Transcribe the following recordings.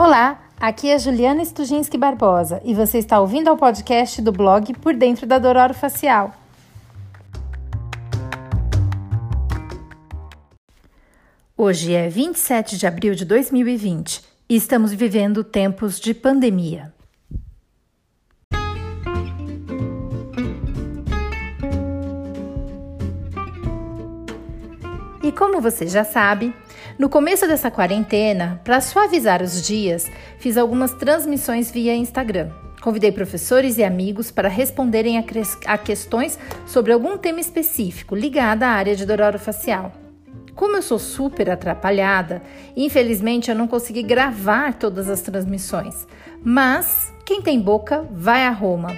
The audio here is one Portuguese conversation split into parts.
Olá, aqui é Juliana Stujinski Barbosa e você está ouvindo ao podcast do blog Por Dentro da Dororo Facial. Hoje é 27 de abril de 2020 e estamos vivendo tempos de pandemia. E como você já sabe, no começo dessa quarentena, para suavizar os dias, fiz algumas transmissões via Instagram. Convidei professores e amigos para responderem a, a questões sobre algum tema específico ligado à área de dororo facial. Como eu sou super atrapalhada, infelizmente eu não consegui gravar todas as transmissões. Mas quem tem boca vai a Roma.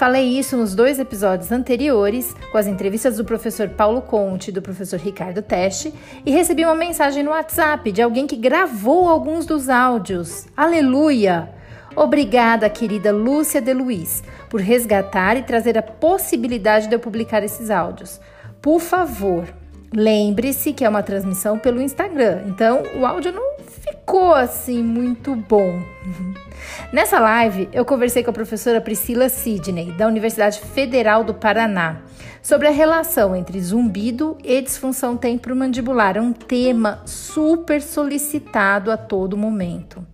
Falei isso nos dois episódios anteriores, com as entrevistas do professor Paulo Conte e do professor Ricardo Teste, e recebi uma mensagem no WhatsApp de alguém que gravou alguns dos áudios. Aleluia! Obrigada, querida Lúcia de Luiz, por resgatar e trazer a possibilidade de eu publicar esses áudios. Por favor, lembre-se que é uma transmissão pelo Instagram, então o áudio não ficou assim muito bom. Nessa live, eu conversei com a professora Priscila Sidney, da Universidade Federal do Paraná, sobre a relação entre zumbido e disfunção temporomandibular, um tema super solicitado a todo momento.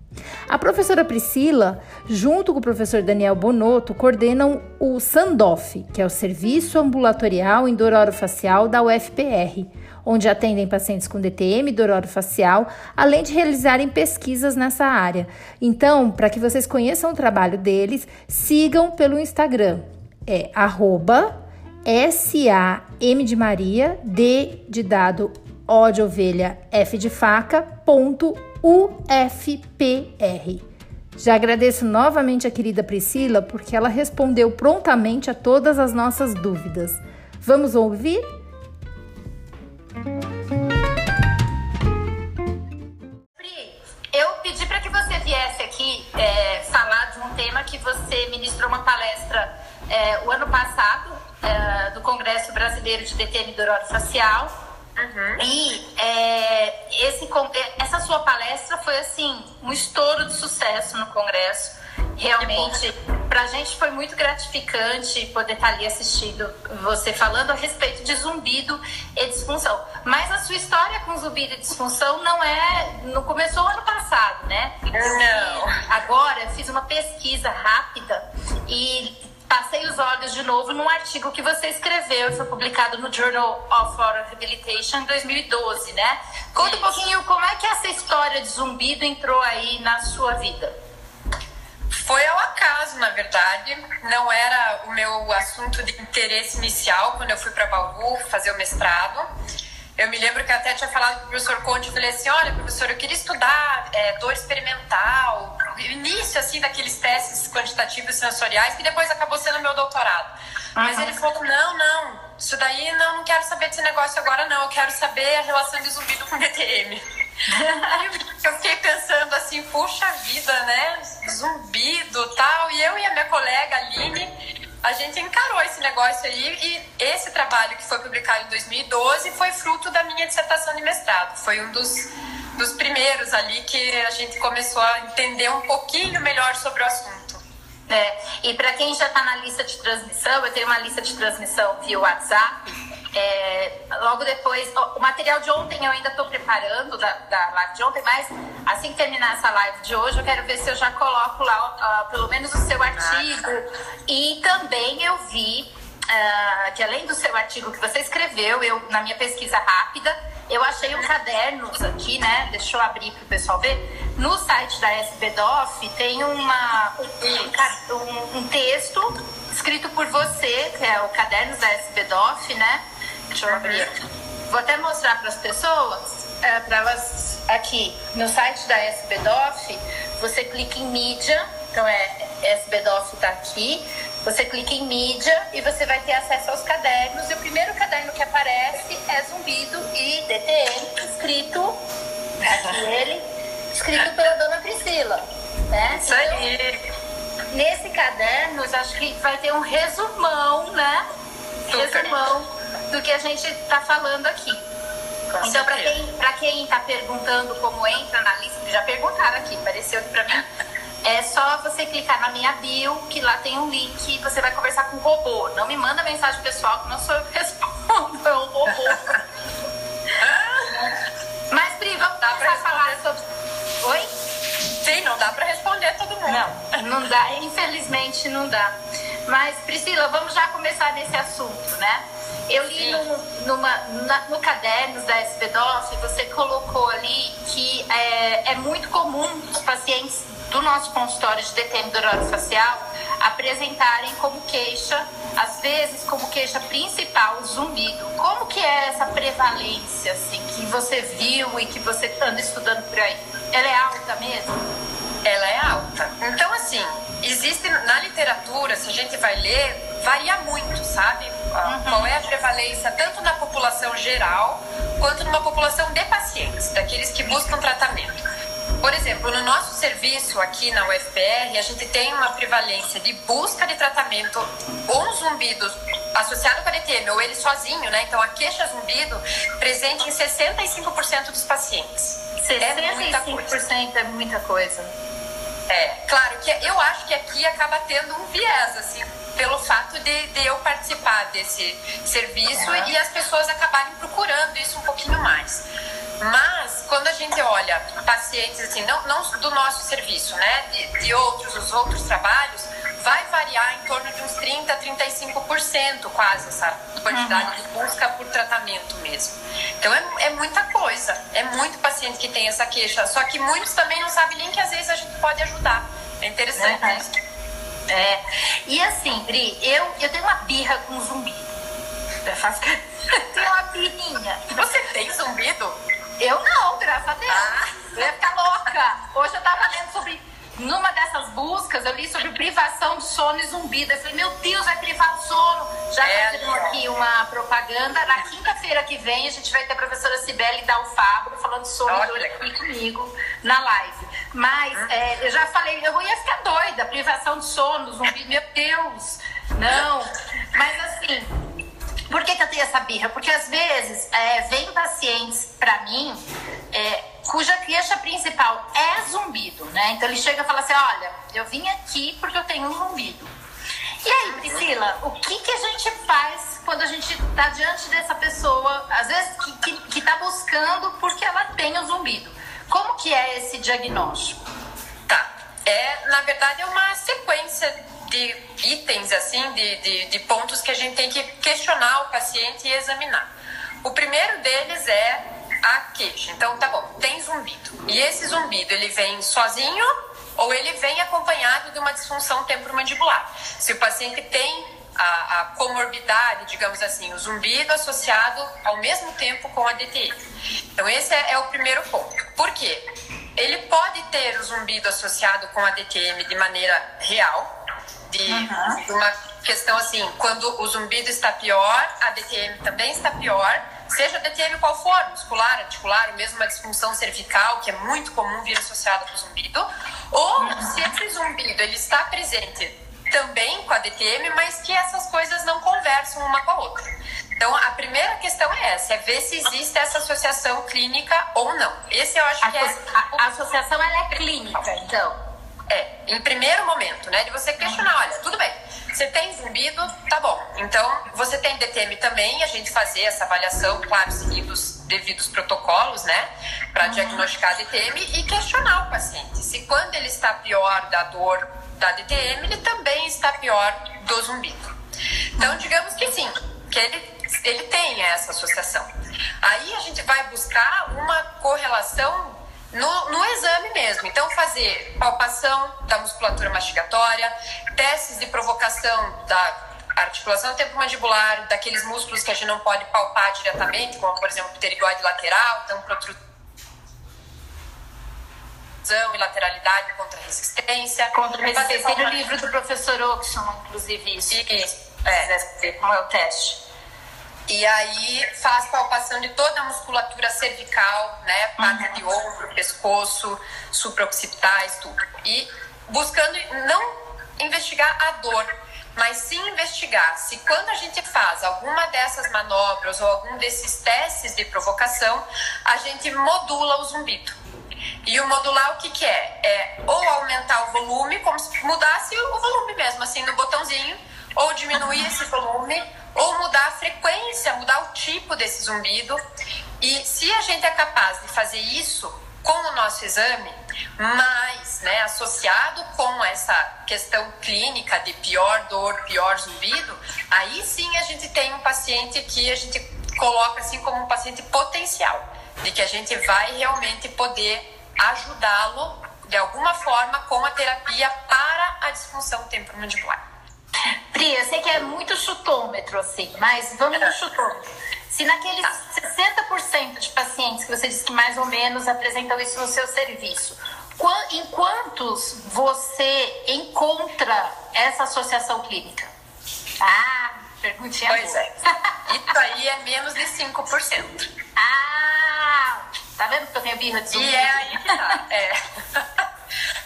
A professora Priscila, junto com o professor Daniel Bonotto, coordenam o SANDOF, que é o Serviço Ambulatorial Endorofacial da UFPR, onde atendem pacientes com DTM, dororo facial, além de realizarem pesquisas nessa área. Então, para que vocês conheçam o trabalho deles, sigam pelo Instagram. É arroba S-A-M de Maria, D de dado, O de ovelha, F de faca, ponto UFPR. Já agradeço novamente a querida Priscila porque ela respondeu prontamente a todas as nossas dúvidas. Vamos ouvir? eu pedi para que você viesse aqui é, falar de um tema que você ministrou uma palestra é, o ano passado é, do Congresso Brasileiro de do Facial. Uhum. E é, esse, é, essa sua palestra foi assim um estouro de sucesso no Congresso. Realmente, para a gente foi muito gratificante poder estar tá ali assistindo você falando a respeito de zumbido e disfunção. Mas a sua história com zumbido e disfunção não é. Não começou ano passado, né? Não. Agora, fiz uma pesquisa rápida e passei os olhos de novo num artigo que você escreveu e foi publicado no Journal of Oral Rehabilitation em 2012, né? Conta um pouquinho como é que essa história de zumbido entrou aí na sua vida. Foi ao acaso, na verdade. Não era o meu assunto de interesse inicial quando eu fui para Bauru fazer o mestrado. Eu me lembro que até tinha falado com o professor Conte, eu falei assim, olha, professor, eu queria estudar é, dor experimental, início, assim, daqueles testes quantitativos sensoriais, que depois acabou sendo meu doutorado. Uhum. Mas ele falou, não, não, isso daí não, não quero saber desse negócio agora, não, eu quero saber a relação de zumbido com DTM. Aí eu fiquei pensando assim, puxa vida, né, zumbido tal, e eu e a minha colega Aline a gente encarou esse negócio aí e esse trabalho que foi publicado em 2012 foi fruto da minha dissertação de mestrado. Foi um dos, dos primeiros ali que a gente começou a entender um pouquinho melhor sobre o assunto. É, e para quem já está na lista de transmissão, eu tenho uma lista de transmissão via WhatsApp é, logo depois, o material de ontem eu ainda estou preparando, da, da, live de ontem, mas assim que terminar essa live de hoje, eu quero ver se eu já coloco lá uh, pelo menos o seu artigo. E também eu vi uh, que além do seu artigo que você escreveu, eu na minha pesquisa rápida, eu achei um caderno aqui, né? Deixa eu abrir para o pessoal ver. No site da SBDOF tem uma, um, um, texto escrito por você, que é o Cadernos da SBDOF, né? Deixa eu abrir. Vou até mostrar para as pessoas, é, para elas aqui no site da SBDOF, você clica em mídia, então é SBDOF está aqui, você clica em mídia e você vai ter acesso aos cadernos. E o primeiro caderno que aparece é Zumbido e DTM, escrito, aqui ele, escrito pela dona Priscila. Né? Isso aí. Então, nesse caderno, eu acho que vai ter um resumão, né? Resumão do que a gente está falando aqui. Com então, para quem, está perguntando como entra na lista, já perguntaram aqui, apareceu para mim. É só você clicar na minha bio, que lá tem um link e você vai conversar com o robô. Não me manda mensagem pessoal, que não sou eu que respondo, é um robô. Mas, Pri, vamos Dá pra começar a falar sobre. Oi? Sim, não dá pra responder todo mundo. Não, não dá, infelizmente não dá. Mas, Priscila, vamos já começar nesse assunto, né? Eu li no, numa, na- no cadernos da SBDOF, você colocou ali que é, é muito comum os pacientes do nosso consultório de DTM do facial apresentarem como queixa, às vezes como queixa principal, o zumbido. Como que é essa prevalência, assim, que você viu e que você anda estudando por aí? Ela é alta mesmo? ela é alta. Então, assim, existe na literatura, se a gente vai ler, varia muito, sabe? Ah, Qual é a prevalência tanto na população geral quanto numa população de pacientes, daqueles que buscam tratamento. Por exemplo, no nosso serviço aqui na UFPR, a gente tem uma prevalência de busca de tratamento ou um zumbido associado com a DTM, ou ele sozinho, né? Então, a queixa zumbido presente em 65% dos pacientes. É muita coisa. 65% é muita coisa. É, claro que eu acho que aqui acaba tendo um viés, assim, pelo fato de, de eu participar desse serviço Uhum. e as pessoas acabarem procurando isso um pouquinho mais. Mas, quando a gente olha pacientes, assim, não, não do nosso serviço, né, de, de outros, os outros trabalhos, vai variar em torno de uns 30, 35% quase essa quantidade de busca por tratamento mesmo. Então é, é muita coisa, é muito paciente que tem essa queixa, só que muitos também não sabem nem que às vezes a gente pode ajudar. É interessante Uhum. isso. É. E assim, Bri, eu, eu tenho uma birra com zumbi. Eu faço tenho uma birrinha. Você tem zumbido? Eu não, graças a Deus. Ah. Eu ia ficar louca. Hoje eu tava lendo sobre. Numa dessas buscas, eu li sobre privação de sono e zumbido. Eu falei, meu Deus, vai privar o sono. Já É, fazendo ó. aqui uma propaganda. Na quinta-feira que vem, a gente vai ter a professora Cibele Dalfabro falando sono Olha. aqui comigo na live. Mas é, eu já falei, eu ia ficar doida. Privação de sono, zumbi, meu Deus. Não. Mas assim, por que, que eu tenho essa birra? Porque às vezes é, vem pacientes pra mim é, cuja queixa principal é zumbido, né? Então ele chega e fala assim: olha, eu vim aqui porque eu tenho um zumbido. E aí, Priscila, o que, que a gente faz quando a gente tá diante dessa pessoa, às vezes que, que, que tá buscando porque ela tem o zumbido? Como que é esse diagnóstico? Tá. É, na verdade, é uma sequência de itens, assim, de, de, de pontos que a gente tem que questionar o paciente e examinar. O primeiro deles é a queixa. Então, tá bom, tem zumbido. E esse zumbido, ele vem sozinho ou ele vem acompanhado de uma disfunção temporomandibular. Se o paciente tem a, a comorbidade, digamos assim, o zumbido associado ao mesmo tempo com a DTI. Então, esse é, é o primeiro ponto. Por quê? Ele pode ter o zumbido associado com a DTM de maneira real, de de uma questão assim, quando o zumbido está pior, a DTM também está pior, seja a DTM qual for, muscular, articular, ou mesmo uma disfunção cervical, que é muito comum vir associada com o zumbido, ou se esse zumbido ele está presente também com a DTM, mas que essas coisas não conversam uma com a outra. Então, a primeira questão é essa, é ver se existe essa associação clínica ou não. Esse eu acho A, que é a- a associação ela é clínica, então. É, em primeiro momento, né? De você questionar, olha, tudo bem, você tem zumbido, tá bom. Então, você tem DTM também, a gente fazer essa avaliação, claro, seguindo os devidos protocolos, né? Para diagnosticar a DTM e questionar o paciente. Se quando ele está pior da dor da DTM, ele também está pior do zumbido. Então, digamos que sim, que ele, ele tem essa associação. Aí a gente vai buscar uma correlação no, no exame mesmo. Então, fazer palpação da musculatura mastigatória, testes de provocação da articulação temporomandibular, daqueles músculos que a gente não pode palpar diretamente, como, por exemplo, pterigoide lateral, então, protrusão e lateralidade contra resistência. Contra resistência. Tem palpa- livro do professor Oxon, inclusive, isso. Se é. como é o teste. E aí faz palpação de toda a musculatura cervical, né? Parte de ombro, pescoço, supraoccipitais, tudo. E buscando não investigar a dor, mas sim investigar se quando a gente faz alguma dessas manobras ou algum desses testes de provocação, a gente modula o zumbido. E o modular o que, que é? É ou aumentar o volume, como se mudasse o volume mesmo, assim, no botãozinho, ou diminuir esse volume, ou mudar a frequência, mudar o tipo desse zumbido. E se a gente é capaz de fazer isso com o nosso exame, mas né, associado com essa questão clínica de pior dor, pior zumbido, aí sim a gente tem um paciente que a gente coloca assim como um paciente potencial, de que a gente vai realmente poder ajudá-lo de alguma forma com a terapia para a disfunção temporomandibular. Pri, eu sei que é muito chutômetro, assim, mas vamos no chutômetro. Se naqueles tá. 60% de pacientes que você disse que mais ou menos apresentam isso no seu serviço, em quantos você encontra essa associação clínica? Ah, perguntinha Pois boa. é. Isso aí é menos de 5%. Ah, tá vendo que eu tenho birra de zumbi? E é aí que tá. É.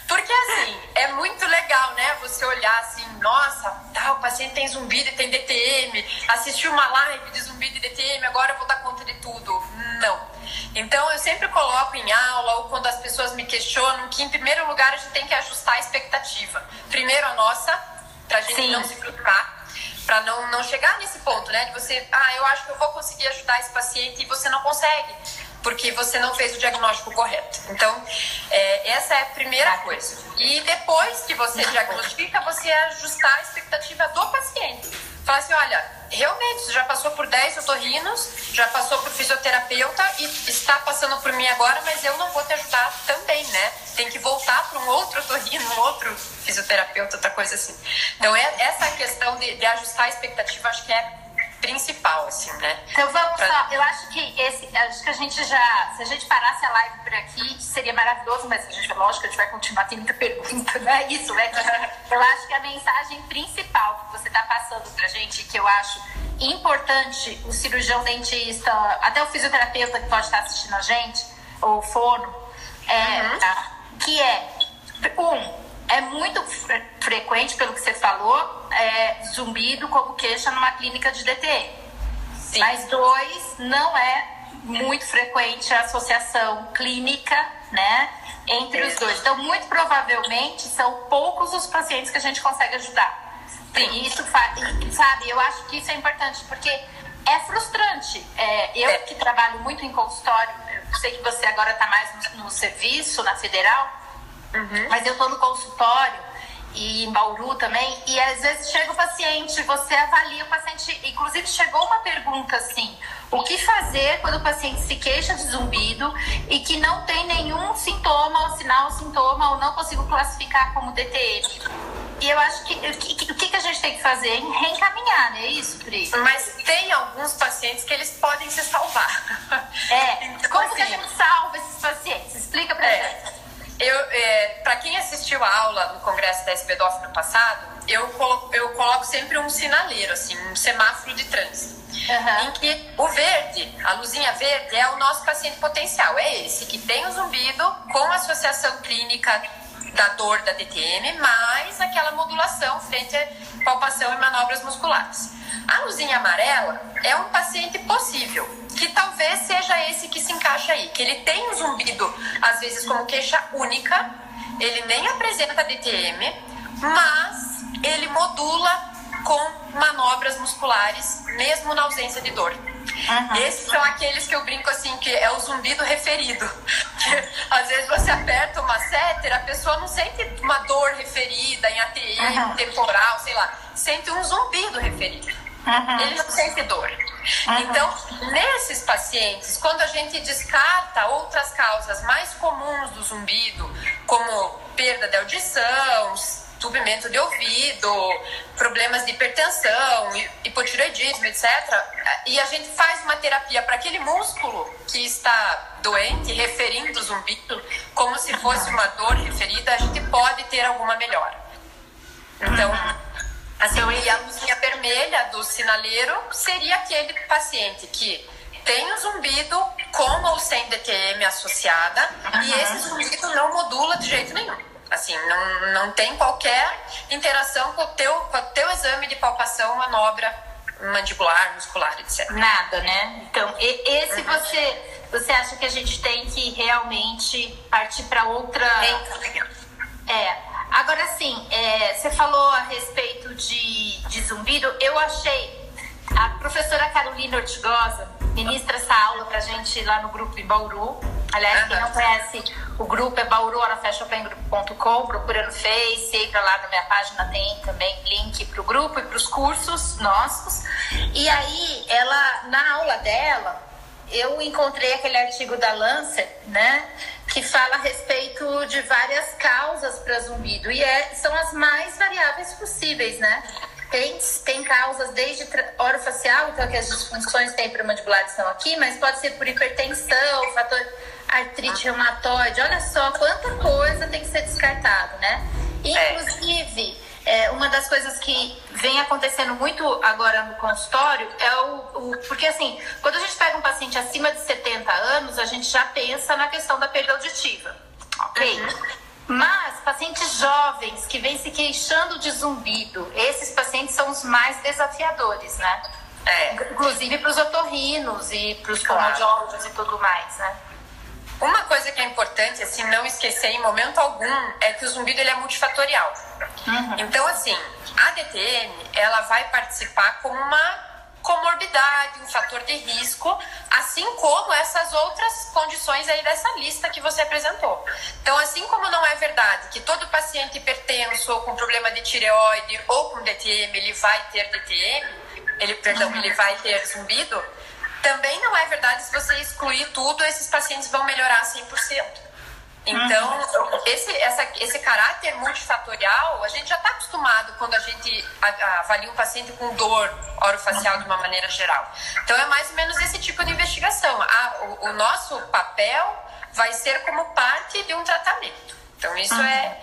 Porque assim, é muito legal, né? Você olhar assim, nossa, tá, o paciente tem zumbido e tem DTM, assistiu uma live de zumbido e DTM, agora eu vou dar conta de tudo. Não. Então eu sempre coloco em aula ou quando as pessoas me questionam que em primeiro lugar a gente tem que ajustar a expectativa. Primeiro a nossa, pra gente Sim. não se frustrar, para não, não chegar nesse ponto, né? De você, ah, eu acho que eu vou conseguir ajudar esse paciente e você não consegue porque você não fez o diagnóstico correto. Então, é, essa é a primeira coisa. E depois que você diagnostica, você ajustar a expectativa do paciente. Falar assim, olha, realmente, você já passou por 10 otorrinos, já passou por fisioterapeuta e está passando por mim agora, mas eu não vou te ajudar também, né? Tem que voltar para um outro otorrino, um outro fisioterapeuta, outra coisa assim. Então, é, essa questão de, de ajustar a expectativa, acho que é principal, assim, né? Então vamos pra... lá. Eu acho que esse, acho que a gente já, se a gente parasse a live por aqui, seria maravilhoso, mas a gente, lógico, a gente vai continuar, tem muita pergunta, não é isso, né? Eu acho que a mensagem principal que você está passando pra gente, que eu acho importante o cirurgião dentista, até o fisioterapeuta que pode estar assistindo a gente, ou fono, é, uhum. tá? que é, um, é muito fre frequente, pelo que você falou, é, zumbido como queixa numa clínica de DTE. Sim. Mas dois, não é muito frequente a associação clínica, né, entre os dois. Então, muito provavelmente, são poucos os pacientes que a gente consegue ajudar. Sim. Isso sabe, eu acho que isso é importante, porque é frustrante. É, eu é. que trabalho muito em consultório, eu sei que você agora está mais no, no serviço, na federal, Uhum. Mas eu tô no consultório e em Bauru também, e às vezes chega o paciente, você avalia o paciente, inclusive chegou uma pergunta assim, o que fazer quando o paciente se queixa de zumbido e que não tem nenhum sintoma, ou sinal, sintoma, ou não consigo classificar como DTM? E eu acho que o que, que, a gente tem que fazer? Reencaminhar, não é isso, Pri? Mas tem alguns pacientes que eles podem se salvar. É, então, como assim, que a assim, gente salva esses pacientes? Explica pra é. gente. Eu, é, para quem assistiu a aula no congresso da SBDOF no passado, eu coloco, eu coloco sempre um sinaleiro, assim, um semáforo de trânsito. Uhum. Em que o verde, a luzinha verde, é o nosso paciente potencial. É esse que tem o zumbido com associação clínica da dor da DTM, mais aquela modulação frente a palpação e manobras musculares. A luzinha amarela é um paciente possível, que talvez seja esse que se encaixa aí, que ele tem um zumbido, às vezes como queixa única, ele nem apresenta DTM, mas ele modula com manobras musculares, mesmo na ausência de dor. Uhum. Esses são aqueles que eu brinco assim, que é o zumbido referido. às vezes você aperta uma sétera, a pessoa não sente uma dor referida em ATI, uhum. temporal, sei lá. Sente um zumbido referido. Uhum. Ele não sente dor. Então, nesses pacientes, quando a gente descarta outras causas mais comuns do zumbido, como perda de audição, tubimento de ouvido, problemas de hipertensão, hipotireoidismo, etc. E a gente faz uma terapia para aquele músculo que está doente, referindo o zumbido, como se fosse uma dor referida, a gente pode ter alguma melhora. Então, Assim, e a luzinha vermelha do sinaleiro seria aquele paciente que tem o zumbido com ou sem DTM associada e esse zumbido não modula de jeito nenhum. Assim, não, não tem qualquer interação com o teu, com o teu exame de palpação, manobra mandibular, muscular, etc. Nada, né? Então, esse uhum. você, você acha que a gente tem que realmente partir para outra. É. Agora sim, é, você falou a respeito de, de zumbido, eu achei. A professora Carolina Ortigosa ministra essa aula pra gente lá no grupo em Bauru. Aliás, quem não conhece o grupo é bauruhorafashopengroup.com, procura no Face, entra lá na minha página, tem também link para o grupo e para os cursos nossos. E aí, ela, na aula dela, eu encontrei aquele artigo da Lancet, né, que fala a respeito de várias causas para zumbido e é, são as mais variáveis possíveis, né? Tem, tem causas desde orofacial, então que as disfunções temporomandibulares estão aqui, mas pode ser por hipertensão, fator artrite reumatoide, olha só quanta coisa tem que ser descartado, né? É. Inclusive, é, uma das coisas que vem acontecendo muito agora no consultório é o, o, Porque, assim, quando a gente pega um paciente acima de 70 anos, a gente já pensa na questão da perda auditiva, ok? Uhum. Mas pacientes jovens que vêm se queixando de zumbido, esses pacientes são os mais desafiadores, né? É. Inclusive para os otorrinos e para os fonoaudiólogos e tudo mais, né? Uma coisa que é importante, assim, não esquecer em momento algum, é que o zumbido ele é multifatorial. Uhum. Então, assim, a DTM, ela vai participar como uma comorbidade, um fator de risco, assim como essas outras condições aí dessa lista que você apresentou. Então, assim como não é verdade que todo paciente hipertenso ou com problema de tireoide ou com DTM, ele vai ter DTM, ele, perdão, ele vai ter zumbido, também não é verdade se você excluir tudo, esses pacientes vão melhorar 100%. Então, uhum. esse, essa, esse caráter multifatorial, a gente já está acostumado quando a gente avalia um paciente com dor orofacial de uma maneira geral. Então, é mais ou menos esse tipo de investigação. A, o, o nosso papel vai ser como parte de um tratamento. Então, isso uhum. é,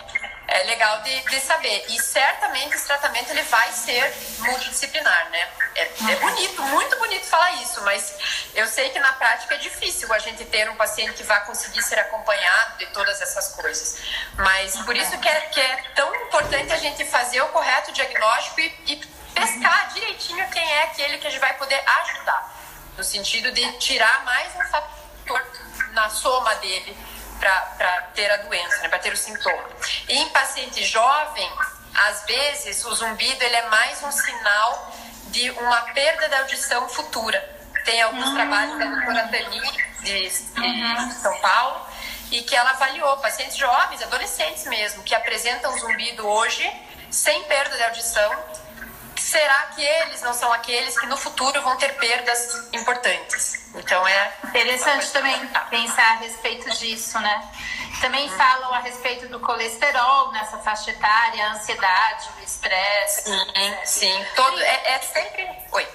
é legal de, de saber. E certamente esse tratamento ele vai ser multidisciplinar, né? É, é, bonito, muito bonito falar isso, mas eu sei que na prática é difícil a gente ter um paciente que vá conseguir ser acompanhado de todas essas coisas. Mas por isso que é, que é tão importante a gente fazer o correto diagnóstico e, e pescar direitinho quem é aquele que a gente vai poder ajudar. No sentido de tirar mais um fator na soma dele para ter a doença, né, para ter o sintoma. E em paciente jovem, às vezes o zumbido ele é mais um sinal de uma perda da audição futura. Tem alguns uhum. trabalhos da doutora Tani, de, de uhum. São Paulo, e que ela avaliou pacientes jovens, adolescentes mesmo, que apresentam zumbido hoje sem perda de audição será que eles não são aqueles que no futuro vão ter perdas importantes? Então é interessante também pensar a respeito disso, né? Também hum. falam a respeito do colesterol nessa faixa etária, a ansiedade, o estresse. Sim, sim. Todo, é, é sempre. Oi.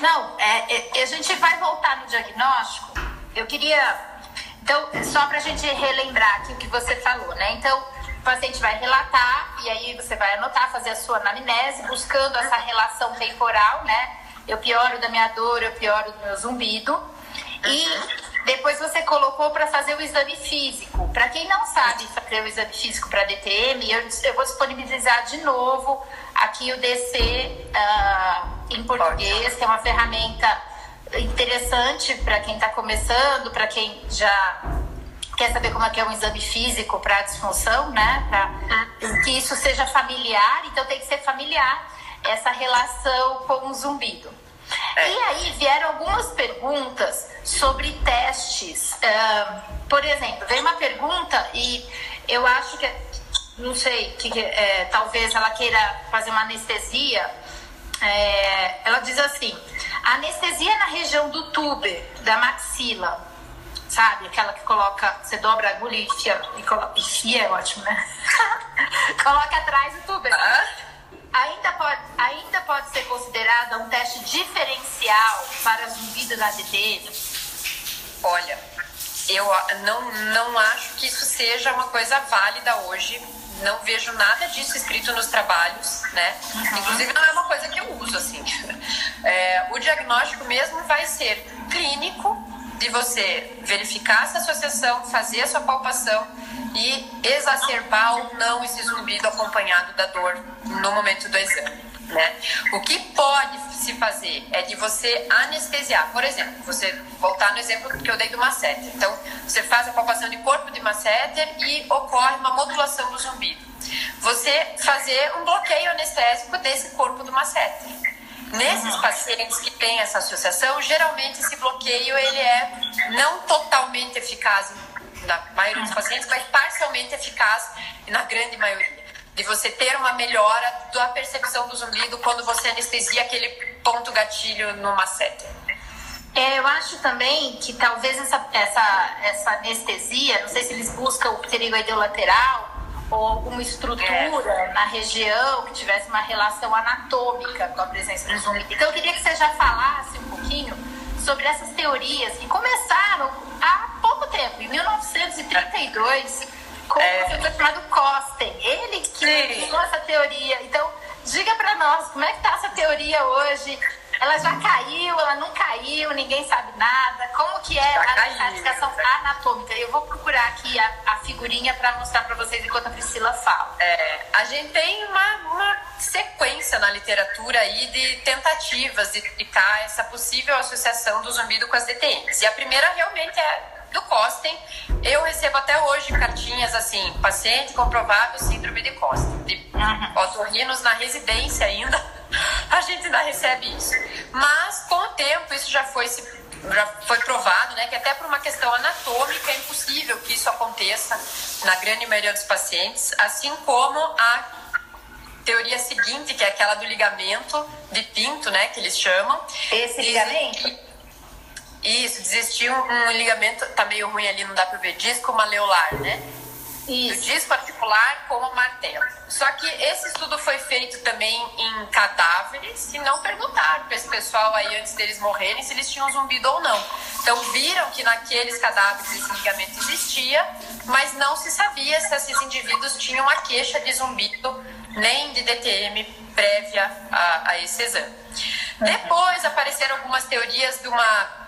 Não, é, é, a gente vai voltar no diagnóstico. Eu queria. Então, só para a gente relembrar aqui o que você falou, né? Então, o paciente vai relatar e aí você vai anotar, fazer a sua anamnese, buscando essa relação temporal, né? Eu pioro da minha dor, eu pioro do meu zumbido. E depois você colocou para fazer o exame físico. Para quem não sabe fazer o exame físico para DTM, eu, eu, vou disponibilizar de novo aqui o DC uh, ah, em português, que é uma ferramenta interessante para quem está começando, para quem já quer saber como é que é um exame físico para disfunção, né? Para que isso seja familiar, então tem que ser familiar essa relação com o zumbido. É. E aí vieram algumas perguntas sobre testes. Uh, por exemplo, veio uma pergunta e eu acho que, não sei, que é, talvez ela queira fazer uma anestesia. É, ela diz assim: anestesia na região do tuber, da maxila sabe? Aquela que coloca, você dobra a agulha e enfia, e coloca, enfia é ótimo, né? coloca atrás do tubo. Ah. Ainda pode, ainda pode ser considerada um teste diferencial para zumbido da DD? Olha, eu não, não acho que isso seja uma coisa válida hoje. Não vejo nada disso escrito nos trabalhos, né? Uhum. Inclusive, não é uma coisa que eu uso, assim. É, o diagnóstico mesmo vai ser clínico de você verificar essa associação, fazer a sua palpação e exacerbar ou não esse zumbido acompanhado da dor no momento do exame. Né? O que pode se fazer é de você anestesiar. Por exemplo, você voltar no exemplo que eu dei do masseter. Então, você faz a palpação de corpo de masseter e ocorre uma modulação do zumbido. Você fazer um bloqueio anestésico desse corpo do masseter. Nesses pacientes que têm essa associação, geralmente esse bloqueio ele é não totalmente eficaz na maioria dos pacientes, mas parcialmente eficaz na grande maioria de você ter uma melhora da percepção do zumbido quando você anestesia aquele ponto gatilho no masseter. É, eu acho também que talvez essa, essa, essa anestesia, não sei se eles buscam o pterigoideu lateral ou alguma estrutura é. na região que tivesse uma relação anatômica com a presença do zumbido. Então eu queria que você já falasse um pouquinho sobre essas teorias que começaram há pouco tempo, em 1932 com é. o professor chamado Kosten. Ele que criou essa teoria. Então, diga para nós, como é que tá essa teoria hoje? Ela já caiu, ela não caiu, ninguém sabe nada. Como que é a classificação anatômica? Eu vou procurar aqui a, a figurinha para mostrar para vocês enquanto a Priscila fala. É, a gente tem uma, uma sequência na literatura aí de tentativas de explicar essa possível associação do zumbido com as DTMs. E a primeira realmente é do Costen, eu recebo até hoje cartinhas assim, paciente comprovável síndrome de Costen, de uhum. otorrinos na residência ainda, a gente ainda recebe isso. Mas com o tempo isso já foi se já foi provado, né, que até por uma questão anatômica é impossível que isso aconteça na grande maioria dos pacientes, assim como a teoria seguinte, que é aquela do ligamento de pinto, né, que eles chamam. Esse ligamento? Isso, desistiu um, ligamento, tá meio ruim ali, não dá pra ver, disco maleolar, né? Isso. Do disco articular com o martelo. Só que esse estudo foi feito também em cadáveres e não perguntaram para esse pessoal aí antes deles morrerem se eles tinham zumbido ou não. Então viram que naqueles cadáveres esse ligamento existia, mas não se sabia se esses indivíduos tinham a queixa de zumbido nem de DTM prévia a, a esse exame. Uhum. Depois apareceram algumas teorias de uma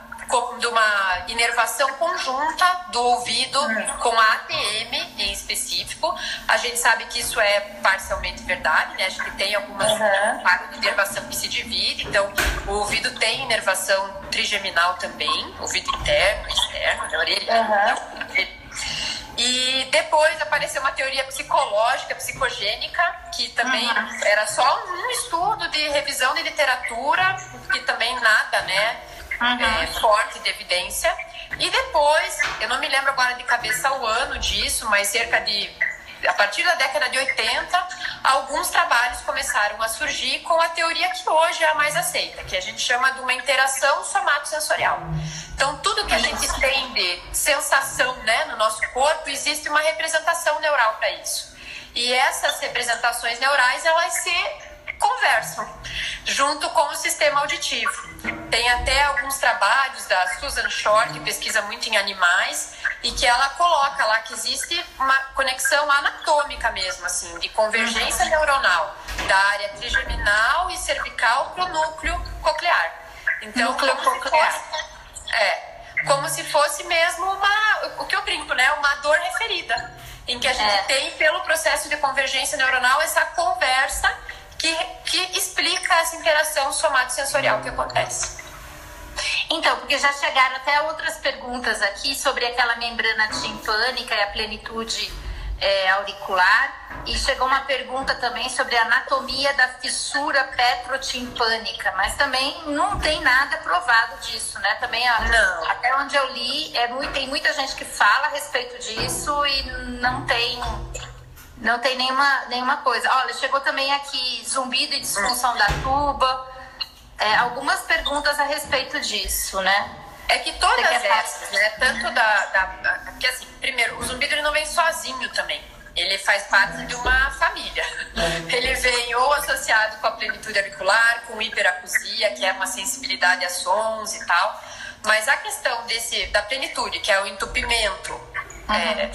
de uma inervação conjunta do ouvido com a ATM em específico. A gente sabe que isso é parcialmente verdade, né? A gente tem algumas uhum. de inervação que se divide, então o ouvido tem inervação trigeminal também, ouvido interno, externo, né? orelha. Uhum. E depois apareceu uma teoria psicológica, psicogênica, que também uhum. era só um estudo de revisão de literatura, que também nada, né? Uhum. é, forte de evidência. E depois, eu não me lembro agora de cabeça o ano disso, mas cerca de. A partir da década de 80, alguns trabalhos começaram a surgir com a teoria que hoje é a mais aceita, que a gente chama de uma interação somatosensorial. Então, tudo que a gente tem de sensação né, no nosso corpo, existe uma representação neural para isso. E essas representações neurais, elas se conversam junto com o sistema auditivo. Tem até alguns trabalhos da Susan Shore, que pesquisa muito em animais, e que ela coloca lá que existe uma conexão anatômica mesmo, assim, de convergência uhum. neuronal da área trigeminal e cervical para o núcleo coclear. Então, núcleo como coclear. Se fosse, é, como se fosse mesmo uma, o que eu brinco, né, uma dor referida, em que a gente é. tem pelo processo de convergência neuronal essa conversa que, que explica essa interação somatosensorial que acontece. Então, porque já chegaram até outras perguntas aqui sobre aquela membrana timpânica e a plenitude é, auricular. E chegou uma pergunta também sobre a anatomia da fissura petrotimpânica, mas também não tem nada provado disso, né? Também, não. até onde eu li, é muito, tem muita gente que fala a respeito disso e não tem não tem nenhuma, nenhuma coisa. Olha, chegou também aqui zumbido e disfunção da tuba. É, algumas perguntas a respeito disso, né? É que todas essas, né? Tanto da, da, da. Que assim, primeiro, o zumbido ele não vem sozinho também. Ele faz parte de uma família. Ele vem ou associado com a plenitude auricular, com hiperacusia, que é uma sensibilidade a sons e tal. Mas a questão desse, da plenitude, que é o entupimento, uhum. é,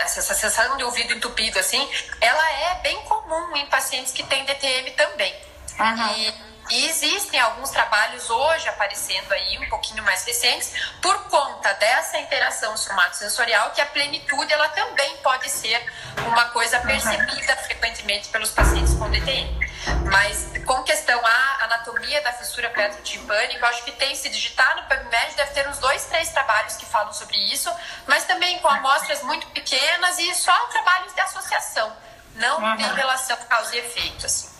essa sensação de ouvido entupido, assim, ela é bem comum em pacientes que têm DTM também. Uhum. E E existem alguns trabalhos hoje aparecendo aí, um pouquinho mais recentes, por conta dessa interação somatosensorial, que a plenitude ela também pode ser uma coisa percebida frequentemente pelos pacientes com DTM. Mas com questão à anatomia da fissura petrotimpânica, eu acho que tem se digitar no PubMed, deve ter uns dois, três trabalhos que falam sobre isso, mas também com amostras muito pequenas e só trabalhos de associação. Não uhum. tem relação causa e efeito, assim.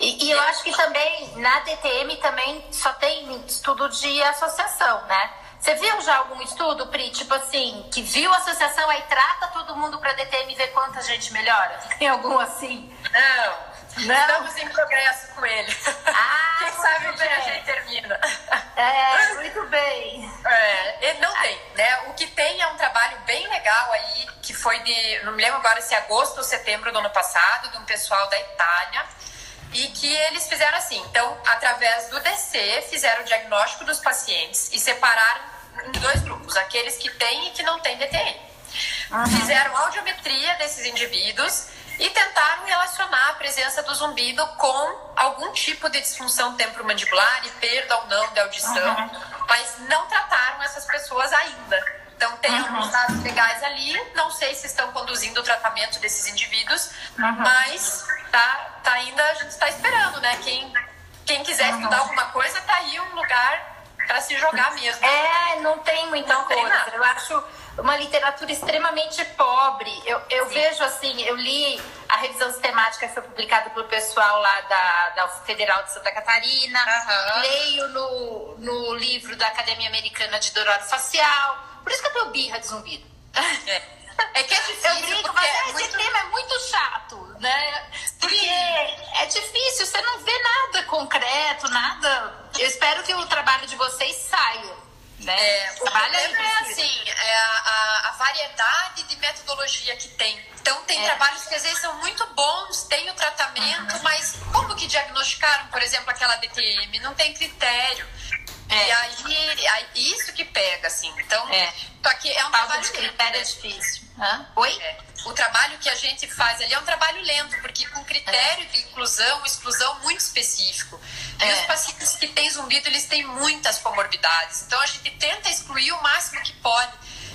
E, e, eu acho que também na DTM também só tem estudo de associação, né? Você viu já algum estudo, Pri, tipo assim, que viu a associação aí trata todo mundo para DTM e vê quanta gente melhora? Tem algum assim? Não. Não. Estamos em progresso com ele. Ah, Quem sabe bem. a gente termina. É, muito bem. É, não tem, né? O que tem é um trabalho bem legal aí, que foi de, não me lembro agora se é agosto ou setembro do ano passado, de um pessoal da Itália, e que eles fizeram assim, então, através do DC, fizeram o diagnóstico dos pacientes e separaram em dois grupos, aqueles que têm e que não têm DTM. Uhum. Fizeram audiometria desses indivíduos e tentaram relacionar a presença do zumbido com algum tipo de disfunção temporomandibular e perda ou não de audição, uhum. mas não trataram essas pessoas ainda. Então, tem uhum. alguns dados legais ali, não sei se estão conduzindo o tratamento desses indivíduos, uhum. mas tá, tá ainda, a gente está esperando, né? Quem, quem quiser estudar alguma coisa, tá aí um lugar para se jogar mesmo. É, não tem muita não coisa. Tem eu acho uma literatura extremamente pobre. Eu, eu vejo assim, eu li a revisão sistemática que foi publicada pelo pessoal lá da, da Federal de Santa Catarina, uhum. leio no, no livro da Academia Americana de Dor Facial. Por isso que eu tenho birra de zumbido. É. É que é difícil. Eu brinco, mas é esse muito... tema é muito chato, né? Porque Sim. é difícil, você não vê nada concreto, nada. Eu espero que o trabalho de vocês saia né? É, o problema é assim, é a, a, a, variedade de metodologia que tem. Então tem é. trabalhos que às vezes são muito bons, tem o tratamento, mas como que diagnosticaram, por exemplo, aquela DTM? Não tem critério. É. E aí, aí, isso que pega, assim. Então, é. só que é um Falta trabalho de critério é difícil. Hã? Oi? É. O trabalho que a gente faz ali é um trabalho lento, porque com critério é. de inclusão, exclusão muito específico. E é. os pacientes que têm zumbido, eles têm muitas comorbidades. Então a gente tenta excluir o máximo que pode.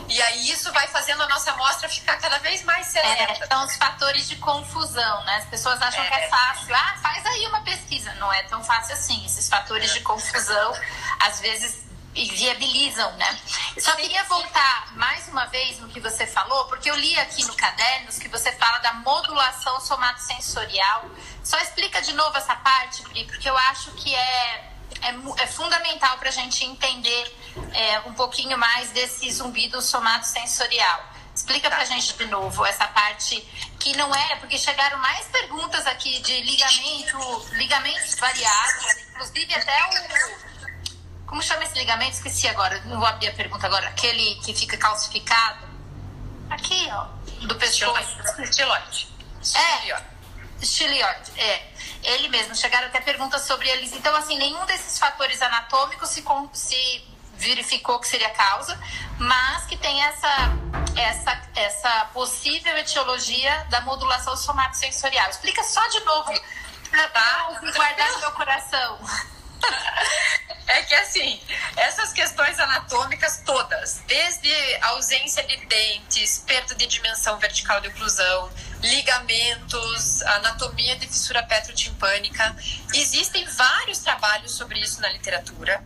E aí isso vai fazendo a nossa amostra ficar cada vez mais seleta. É, são os fatores de confusão, né? As pessoas acham é. que é fácil. Ah, faz aí uma pesquisa. Não é tão fácil assim. Esses fatores é. de confusão, às vezes viabilizam, né? Só queria voltar mais uma vez no que você falou, porque eu li aqui no Cadernos que você fala da modulação somatosensorial. Só explica de novo essa parte, Pri, porque eu acho que é, é, é fundamental para a gente entender é, um pouquinho mais desse zumbido somatosensorial. Explica tá. pra gente de novo essa parte que não é, porque chegaram mais perguntas aqui de ligamento, ligamentos variados, inclusive até o como chama esse ligamento? Esqueci agora. Não vou abrir a pergunta agora. Aquele que fica calcificado. Aqui, ó. Do pescoço. Estiloide. É. Estiliode. É. Ele mesmo. Chegaram até perguntas sobre eles. Então, assim, nenhum desses fatores anatômicos se, se verificou que seria causa, mas que tem essa, essa, essa possível etiologia da modulação somatosensorial. Explica só de novo para tá. guardar no meu coração. É que assim, essas questões anatômicas todas, desde ausência de dentes, perda de dimensão vertical de oclusão, ligamentos, anatomia de fissura petrotimpânica, existem vários trabalhos sobre isso na literatura,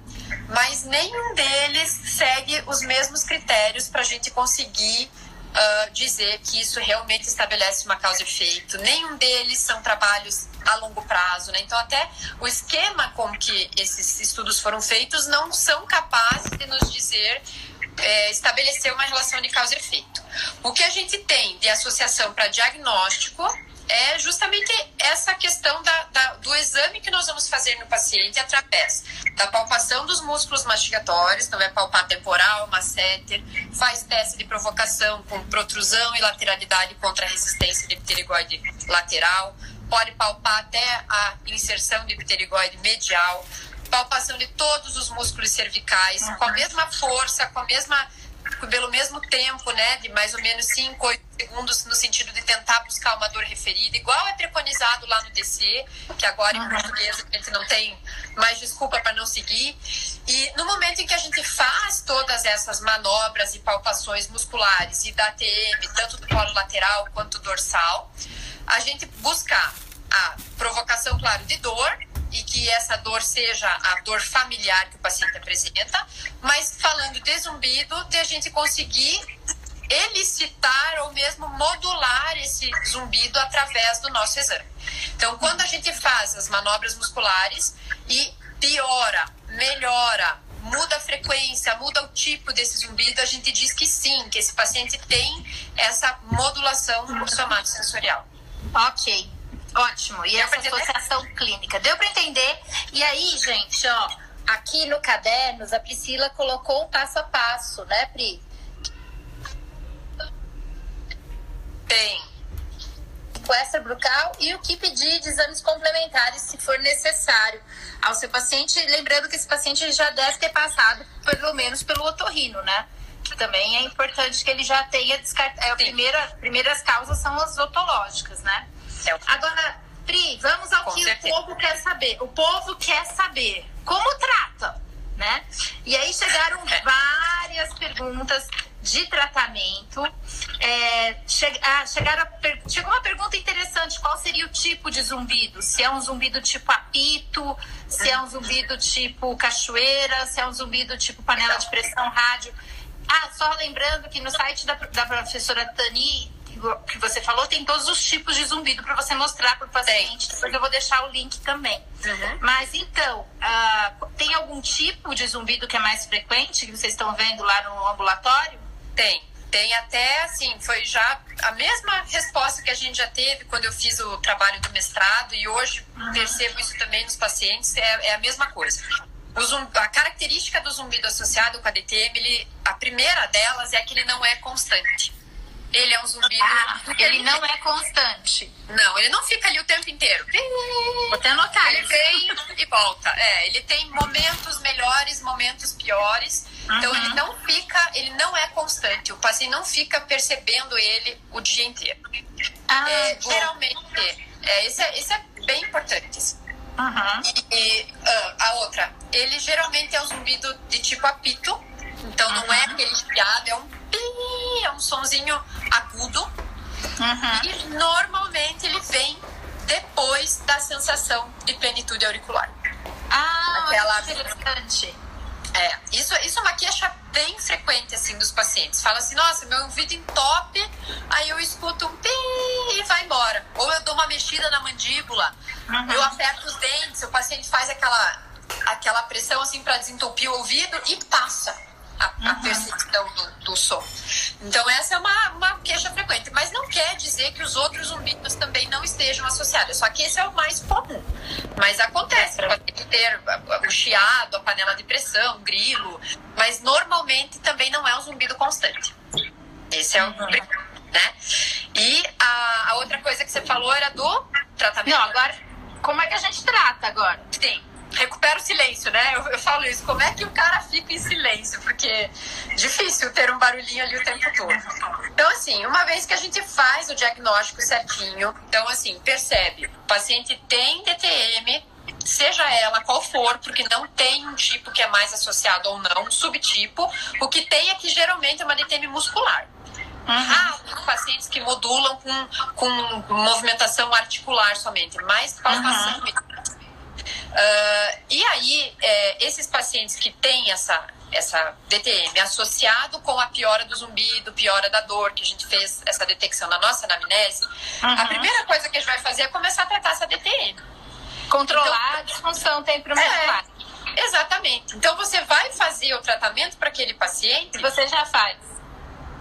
mas nenhum deles segue os mesmos critérios para a gente conseguir uh, dizer que isso realmente estabelece uma causa e efeito. Nenhum deles são trabalhos a longo prazo, né? Então até o esquema com que esses estudos foram feitos não são capazes de nos dizer é, estabelecer uma relação de causa e efeito. O que a gente tem de associação para diagnóstico é justamente essa questão da, da, do exame que nós vamos fazer no paciente através da palpação dos músculos mastigatórios, então é palpar temporal, masseter, faz teste de provocação com protrusão e lateralidade contra a resistência de pterigoide lateral, pode palpar até a inserção de pterigoide medial, palpação de todos os músculos cervicais, com a mesma força, com a mesma pelo mesmo tempo, né, de mais ou menos 5, 8 segundos, no sentido de tentar buscar uma dor referida, igual é preconizado lá no DC, que agora em português a gente não tem mais desculpa para não seguir. E no momento em que a gente faz todas essas manobras e palpações musculares e da TM, tanto do polo lateral quanto dorsal, a gente buscar a provocação, claro, de dor, e que essa dor seja a dor familiar que o paciente apresenta, mas falando de zumbido, de a gente conseguir elicitar ou mesmo modular esse zumbido através do nosso exame. Então, quando a gente faz as manobras musculares e piora, melhora, muda a frequência, muda o tipo desse zumbido, a gente diz que sim, que esse paciente tem essa modulação somatosensorial. Ok. Ótimo. E essa associação clínica. Deu para entender? E aí, gente, ó, aqui no cadernos, a Priscila colocou o passo a passo, né, Pri? Tem. O extra bucal e o que pedir de exames complementares, se for necessário, ao seu paciente. Lembrando que esse paciente já deve ter passado, pelo menos, pelo otorrino, né? Que também é importante que ele já tenha descartado. É, a primeira, primeiras causas são as otológicas, né? Agora, Pri, vamos ao Com que certeza. o povo quer saber. O povo quer saber como trata, né? E aí chegaram é. várias perguntas de tratamento. É, che ah, per chegou uma pergunta interessante: qual seria o tipo de zumbido? Se é um zumbido tipo apito, se é um zumbido tipo cachoeira, se é um zumbido tipo panela de pressão rádio. Ah, só lembrando que no site da, da professora Tani que você falou, tem todos os tipos de zumbido para você mostrar para o paciente. Depois eu vou deixar o link também. Uhum. Mas então, uh, tem algum tipo de zumbido que é mais frequente, que vocês estão vendo lá no ambulatório? Tem. Tem até, assim, foi já a mesma resposta que a gente já teve quando eu fiz o trabalho do mestrado e hoje uhum. percebo isso também nos pacientes, é, é a mesma coisa. a característica do zumbido associado com a DTM, ele, a primeira delas é que ele não é constante. Ele é um zumbido. Ah, ele não é constante. Não, ele não fica ali o tempo inteiro. Vou até anotar Ele vem e volta. É, ele tem momentos melhores, momentos piores. Uhum. Então ele não fica, ele não é constante. O paciente não fica percebendo ele o dia inteiro. Ah, é, geralmente, é, esse, é, esse é bem importante. Uhum. E, e uh, a outra, ele geralmente é um zumbido de tipo apito. Então não é aquele espiado, é um é um sonzinho agudo. Uhum. E normalmente ele vem depois da sensação de plenitude auricular. Ah, Aquela... interessante. É, isso, isso é uma queixa bem frequente, assim, dos pacientes. Fala assim, nossa, meu ouvido entope, aí eu escuto um pi e vai embora. Ou eu dou uma mexida na mandíbula, uhum. eu aperto os dentes, o paciente faz aquela, aquela pressão, assim, para desentupir o ouvido e passa a, uhum. a percepção do, do, som. Então, essa é uma, uma queixa frequente. Mas não quer dizer que os outros zumbidos também não estejam associados. Só que esse é o mais comum. Mas acontece. Pode ter o chiado, a panela de pressão, o grilo. Mas normalmente também não é um zumbido constante. Esse é o uhum. né? E a, a outra coisa que você falou era do tratamento. Não, agora, como é que a gente trata agora? Sim recupera o silêncio, né? Eu, eu, falo isso. Como é que o cara fica em silêncio? Porque é difícil ter um barulhinho ali o tempo todo. Então, assim, uma vez que a gente faz o diagnóstico certinho, então, assim, percebe, o paciente tem DTM, seja ela qual for, porque não tem um tipo que é mais associado ou não, um subtipo. O que tem é que geralmente é uma DTM muscular. Uhum. pacientes que modulam com, com movimentação articular somente, mais palpação uhum. Uh, e aí, é, esses pacientes que têm essa, essa DTM associado com a piora do zumbido, piora da dor, que a gente fez essa detecção na nossa anamnese, uhum. a primeira coisa que a gente vai fazer é começar a tratar essa DTM. Controlar então, a disfunção temporomuscular. É, exatamente. Então, você vai fazer o tratamento para aquele paciente. Você já faz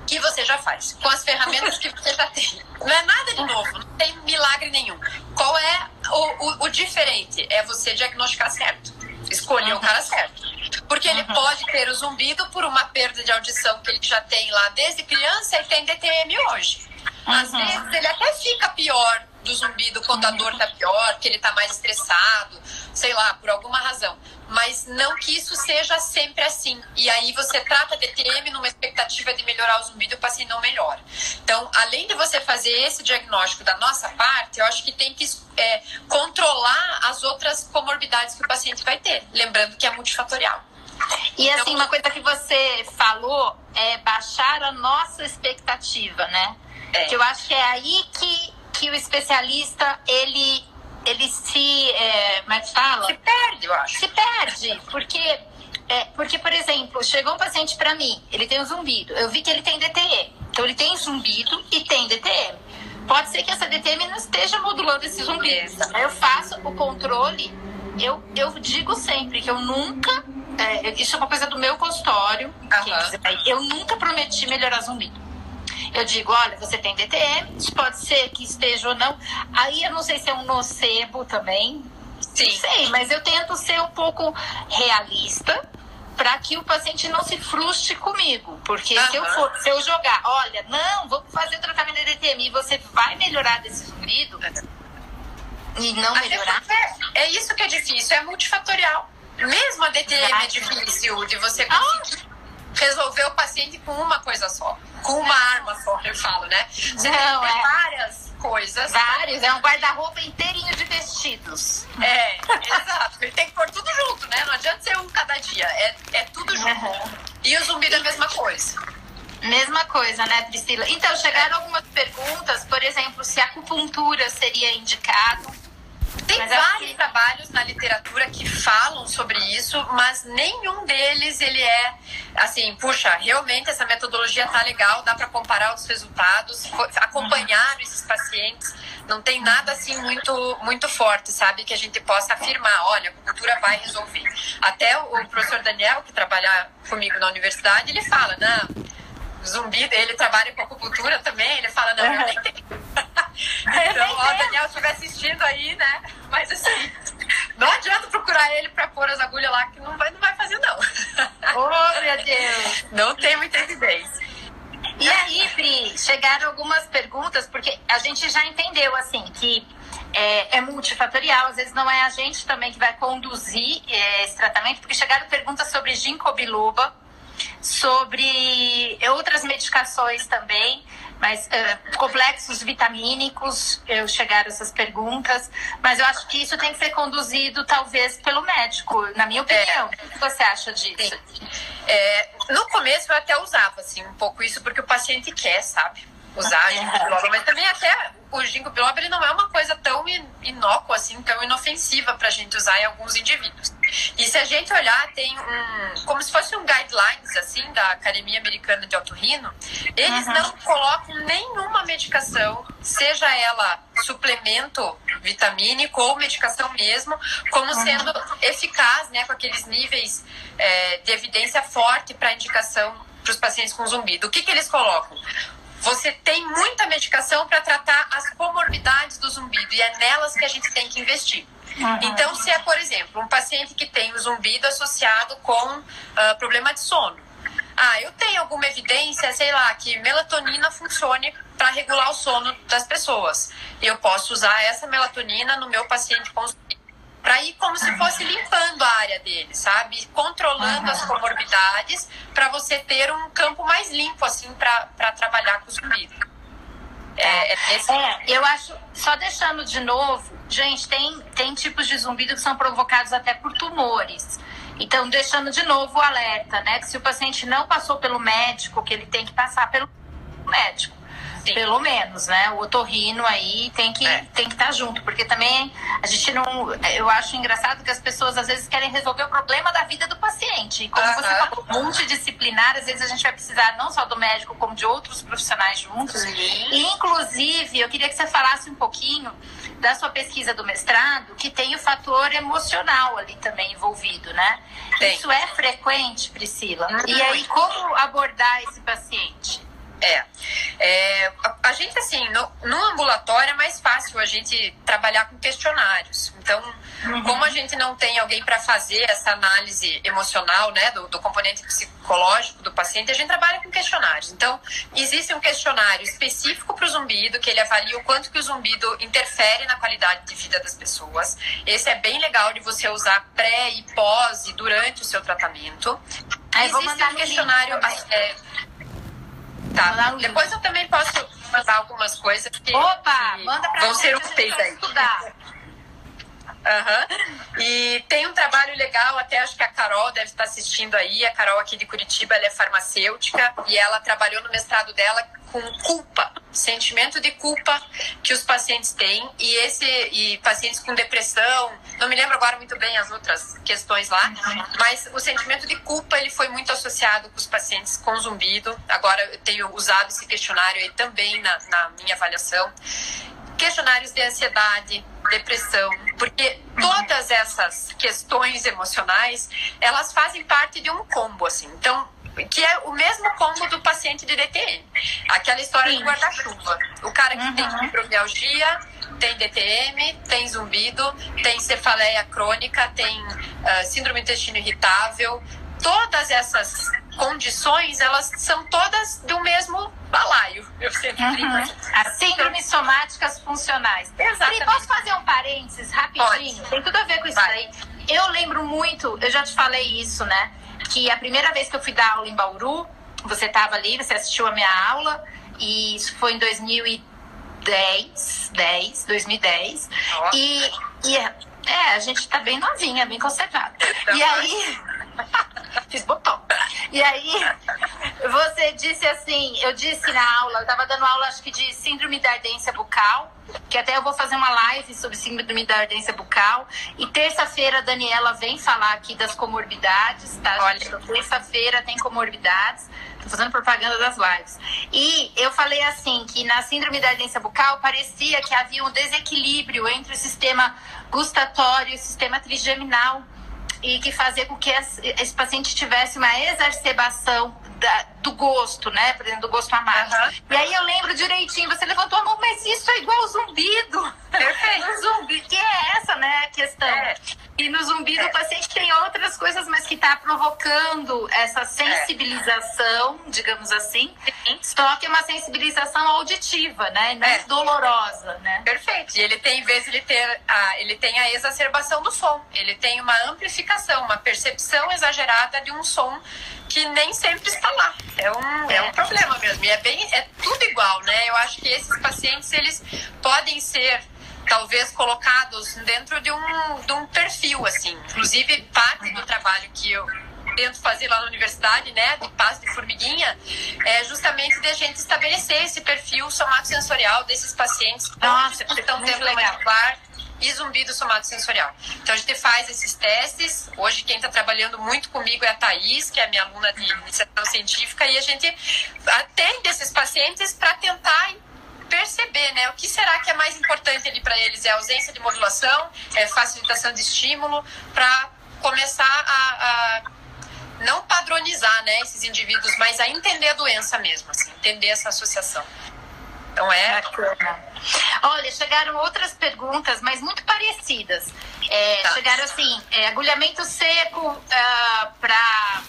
que você já faz, com as ferramentas que você já tem. Não é nada de novo, não tem milagre nenhum. Qual é o, o, o diferente? É você diagnosticar certo, escolher uhum. o cara certo. Porque ele uhum. pode ter o zumbido por uma perda de audição que ele já tem lá desde criança e tem DTM hoje. Às uhum. vezes ele até fica pior do zumbido quando a dor tá pior, que ele tá mais estressado, sei lá, por alguma razão. Mas não que isso seja sempre assim. E aí você trata DTM numa expectativa de melhorar o zumbido e o paciente não melhora. Então, além de você fazer esse diagnóstico da nossa parte, eu acho que tem que é, controlar as outras comorbidades que o paciente vai ter. Lembrando que é multifatorial. E assim, então, uma coisa que você falou é baixar a nossa expectativa, né? É. Que eu acho que é aí que, que o especialista, ele, ele se. É, como é que fala? Se perde, eu acho. Se perde, porque. É, porque, por exemplo, chegou um paciente para mim, ele tem um zumbido, eu vi que ele tem DTE. Então, ele tem zumbido e tem DTM. Pode ser que essa DTM não esteja modulando esse zumbido. Eu faço o controle, eu, eu digo sempre que eu nunca é, isso é uma coisa do meu consultório. Uhum. eu nunca prometi melhorar zumbido. Eu digo, olha, você tem DTM, pode ser que esteja ou não. Aí eu não sei se é um nocebo também. Sim. Não sei, mas eu tento ser um pouco realista para que o paciente não se frustre comigo. Porque uhum. se, eu for, se eu jogar, olha, não, vamos fazer o tratamento de DTM e você vai melhorar desse zumbido e não melhorar. É, é isso que é difícil, é multifatorial. Mesmo a DTM é difícil de você conseguir resolver o paciente com uma coisa só. Com uma arma só, eu falo, né? Você Não, tem é. várias coisas. Vários, é um guarda-roupa inteirinho de vestidos. É, exato. Ele tem que pôr tudo junto, né? Não adianta ser um cada dia. É, é tudo junto. Uhum. E o zumbi é a mesma coisa. Mesma coisa, né, Priscila? Então, chegaram algumas perguntas, por exemplo, se a acupuntura seria indicado tem mas vários que... trabalhos na literatura que falam sobre isso, mas nenhum deles ele é assim, puxa, realmente essa metodologia tá legal, dá para comparar os resultados, acompanhar esses pacientes. Não tem nada assim muito muito forte, sabe, que a gente possa afirmar, olha, a cultura vai resolver. Até o professor Daniel, que trabalha comigo na universidade, ele fala, não, zumbi, ele trabalha com acupuntura também, ele fala, não, eu nem tenho. então, ó, o Daniel estiver assistindo aí, né? Mas assim, não adianta procurar ele pra pôr as agulhas lá, que não vai, não vai fazer, não. Oh, meu Deus! Não tem muita evidência. E aí, Pri, chegaram algumas perguntas, porque a gente já entendeu, assim, que é, é, multifatorial, às vezes não é a gente também que vai conduzir é, esse tratamento, porque chegaram perguntas sobre ginkgo biloba, sobre outras medicações também, mas uh, complexos vitamínicos, eu chegaram essas perguntas, mas eu acho que isso tem que ser conduzido talvez pelo médico, na minha opinião. É. O que você acha disso? É, no começo eu até usava assim um pouco isso porque o paciente quer, sabe? Usar ginkgo biloba, mas também até o ginkgo biloba ele não é uma coisa tão inócua assim, tão inofensiva para a gente usar em alguns indivíduos. E se a gente olhar, tem um. como se fosse um guidelines, assim, da Academia Americana de Otorrino, eles uhum. não colocam nenhuma medicação, seja ela suplemento vitamínico ou medicação mesmo, como uhum. sendo eficaz, né, com aqueles níveis é, de evidência forte para indicação para os pacientes com zumbido. O que, que eles colocam? Você tem muita medicação para tratar as comorbidades do zumbido e é nelas que a gente tem que investir. Uhum. Então, se é, por exemplo, um paciente que tem o zumbido associado com uh, problema de sono. Ah, eu tenho alguma evidência, sei lá, que melatonina funcione para regular o sono das pessoas. Eu posso usar essa melatonina no meu paciente com para ir como se fosse limpando a área dele, sabe? Controlando as comorbidades para você ter um campo mais limpo, assim, para trabalhar com o zumbido. É, é, esse... é, eu acho, só deixando de novo, gente, tem, tem tipos de zumbido que são provocados até por tumores. Então, deixando de novo o alerta, né? Que se o paciente não passou pelo médico, que ele tem que passar pelo médico. Sim. Pelo menos, né? O otorrino aí tem que é. tem que estar tá junto, porque também a gente não. Eu acho engraçado que as pessoas às vezes querem resolver paciente. E como uh -huh. você falou, multidisciplinar, às vezes a gente vai precisar não só do médico, como de outros profissionais juntos. E, inclusive, eu queria que você falasse um pouquinho da sua pesquisa do mestrado, que tem o fator emocional ali também envolvido, né? Tem. Isso é frequente, Priscila? E aí, como abordar esse paciente? É. é a, a, gente, assim, no, no, ambulatório é mais fácil a gente trabalhar com questionários. Então, uhum. como a gente não tem alguém para fazer essa análise emocional, né, do, do componente psicológico do, paciente, a gente trabalha com questionários. Então, existe um questionário específico para o zumbido, que ele avalia o quanto que o zumbido interfere na qualidade de vida das pessoas. Esse é bem legal de você usar pré e pós e durante o seu tratamento. Aí, vou mandar um questionário. É, tá. Depois eu também posso mandar algumas coisas que, Opa, que manda pra vão ser úteis aí. Estudar. Uhum. E tem um trabalho legal, até acho que a Carol deve estar assistindo aí. A Carol aqui de Curitiba, ela é farmacêutica e ela trabalhou no mestrado dela com culpa, sentimento de culpa que os pacientes têm e esse e pacientes com depressão, não me lembro agora muito bem as outras questões lá, mas o sentimento de culpa ele foi muito associado com os pacientes com zumbido. Agora eu tenho usado esse questionário aí também na, na minha avaliação questionários de ansiedade, depressão, porque todas essas questões emocionais, elas fazem parte de um combo, assim. Então, que é o mesmo combo do paciente de DTM. Aquela história Sim. do guarda-chuva. O cara que uhum. tem fibromialgia, tem DTM, tem zumbido, tem cefaleia crônica, tem uh, síndrome do intestino irritável. Todas essas condições, elas são todas do mesmo balaio. Eu sempre uhum. As síndromes somáticas funcionais. Exatamente. E posso fazer um parênteses rapidinho? Pode. Tem tudo a ver com isso Vai. aí. Eu lembro muito, eu já te falei isso, né? Que a primeira vez que eu fui dar aula em Bauru, você estava ali, você assistiu a minha aula, e isso foi em 2010, 10, 2010. Nossa. E, e é, a gente tá bem novinha, bem conservada. Então, e aí. Fiz botão. E aí, você disse assim, eu disse na aula, eu tava dando aula acho que de síndrome da ardência bucal, que até eu vou fazer uma live sobre síndrome da ardência bucal. E terça-feira a Daniela vem falar aqui das comorbidades, tá? Olha, terça-feira tem comorbidades. Tô fazendo propaganda das lives. E eu falei assim, que na síndrome da ardência bucal parecia que havia um desequilíbrio entre o sistema gustatório sistema trigeminal e que fazia com que esse paciente tivesse uma exacerbação da, do gosto, né? Por exemplo, do gosto amargo. Uhum. E aí eu lembro direitinho, você levantou a mão, mas isso é igual zumbido. Perfeito. no zumbi, que é essa, né, a questão. É. E no zumbido é. o paciente tem outras coisas, mas que está provocando essa sensibilização, é. digamos assim. Sim. Só que é uma sensibilização auditiva, né? Não é. dolorosa, né? Perfeito. E ele tem, em vez de ele ter a, ele tem a exacerbação do som. Ele tem uma amplificação, uma percepção exagerada de um som que nem sempre está lá. É um, é um problema mesmo. E é bem, é tudo igual, né? Eu acho que esses pacientes, eles podem ser talvez colocados dentro de um, de um perfil, assim. Inclusive, parte do trabalho que eu tento fazer lá na universidade, né, de passo de formiguinha, é justamente de a gente estabelecer esse perfil somatosensorial desses pacientes que estão tendo mandibular e zumbido somatosensorial. Então a gente faz esses testes. Hoje quem está trabalhando muito comigo é a Thaís, que é minha aluna de iniciação científica, e a gente atende esses pacientes para tentar perceber, né? O que será que é mais importante ali para eles? É a ausência de modulação, é facilitação de estímulo, para começar a, a, não padronizar, né, esses indivíduos, mas a entender a doença mesmo, assim, entender essa associação. Então é. Bacana. Olha, chegaram outras perguntas, mas muito parecidas. É, tá. Chegaram assim: é, agulhamento seco uh, ah, para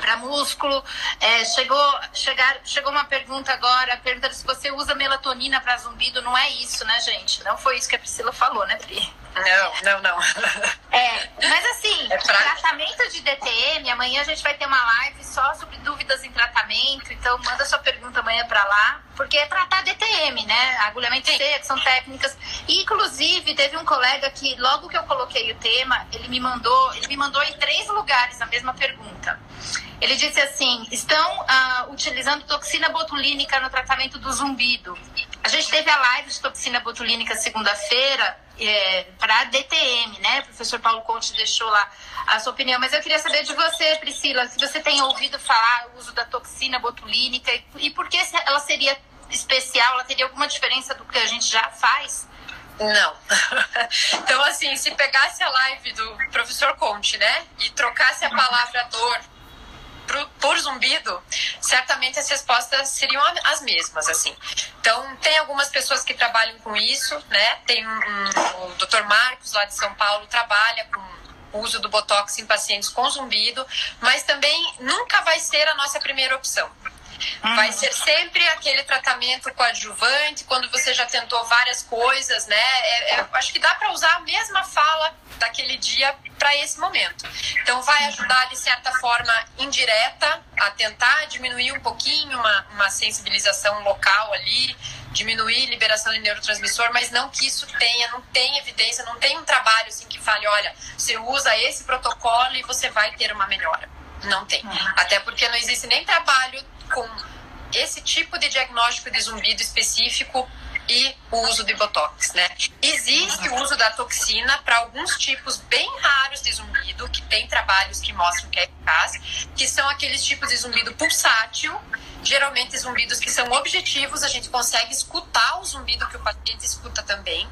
para músculo. É, chegou, chegar, chegou uma pergunta agora, perguntando se você usa melatonina para zumbido. Não é isso, né, gente? Não foi isso que a Priscila falou, né, Pri? Não, não, não. É, mas assim, é tratamento de DTM, amanhã a gente vai ter uma live só sobre dúvidas em tratamento, então manda sua pergunta amanhã para lá, porque é tratar DTM, né? Agulhamento seco, são técnicas. E, inclusive, teve um colega que, logo que eu coloquei o tema, ele me mandou, ele me mandou em três lugares a mesma pergunta. Ele disse assim: estão uh, utilizando toxina botulínica no tratamento do zumbido. A gente teve a live de toxina botulínica segunda-feira é, para DTM, né? O professor Paulo Conte deixou lá a sua opinião, mas eu queria saber de você, Priscila, se você tem ouvido falar o uso da toxina botulínica e, e por que ela seria especial, ela teria alguma diferença do que a gente já faz? Não. então, assim, se pegasse a live do professor Conte, né, e trocasse a palavra dor por, por zumbido, certamente as respostas seriam as mesmas, assim. Então, tem algumas pessoas que trabalham com isso, né? Tem um, um, o Dr. Marcos, lá de São Paulo, trabalha com o uso do Botox em pacientes com zumbido, mas também nunca vai ser a nossa primeira opção. Vai ser sempre aquele tratamento coadjuvante, quando você já tentou várias coisas, né? É, é, acho que dá para usar a mesma fala daquele dia para esse momento. Então, vai ajudar, de certa forma, indireta, a tentar diminuir um pouquinho uma, uma sensibilização local ali, diminuir liberação de neurotransmissor, mas não que isso tenha, não tem evidência, não tem um trabalho assim que fale, olha, você usa esse protocolo e você vai ter uma melhora. Não tem. Até porque não existe nem trabalho com esse tipo de diagnóstico de zumbido específico e o uso de botox, né? Existe o uso da toxina para alguns tipos bem raros de zumbido, que tem trabalhos que mostram que é eficaz, que são aqueles tipos de zumbido pulsátil, geralmente zumbidos que são objetivos, a gente consegue escutar o zumbido que o paciente escuta também,